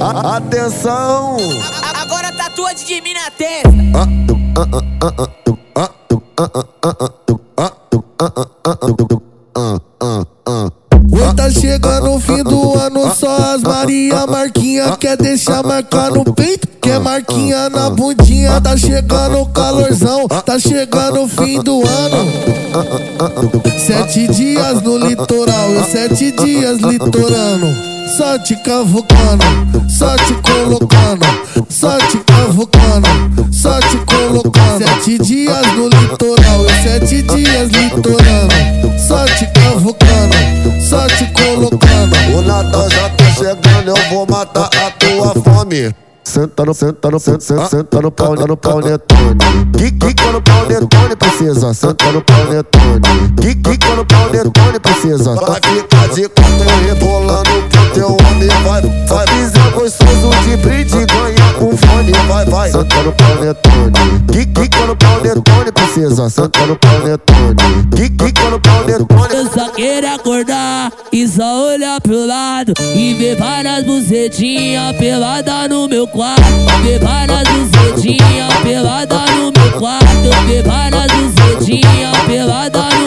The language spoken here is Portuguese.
Atenção! Agora tatua de mim na testa. Oi, tá chegando o fim do ano, só as Maria Marquinha quer deixar marcar no peito, quer marquinha na bundinha. Tá chegando o calorzão, tá chegando o fim do ano. Sete dias no litoral, eu sete dias litorano. Só te cavucando, só te colocando, só te cavucando, só te colocando. Sete dias no litoral, sete dias litorano. Só te cavucando, só te colocando. O Natal já tá chegando, eu vou matar a tua fome. Senta no, senta no, senta, senta, senta no pau, no pau netone. Que, que quando o pau netone precisa, senta no pau netone. Que, que quando o pau netone precisa, vai ficar de quatro rebolando pro teu homem, vai, vai. Fizer gostoso de brinde, ganha com fone, vai, vai. Senta no pau netone. Que, que quando o pau netone precisa, senta no pau netone. Que, que quando o pau netone Quero acordar e só olhar pro lado e ver várias bucetinhas pelada no meu quarto. Ver várias bucetinhas pelada no meu quarto. Ver várias bucetinhas pelada no meu quarto.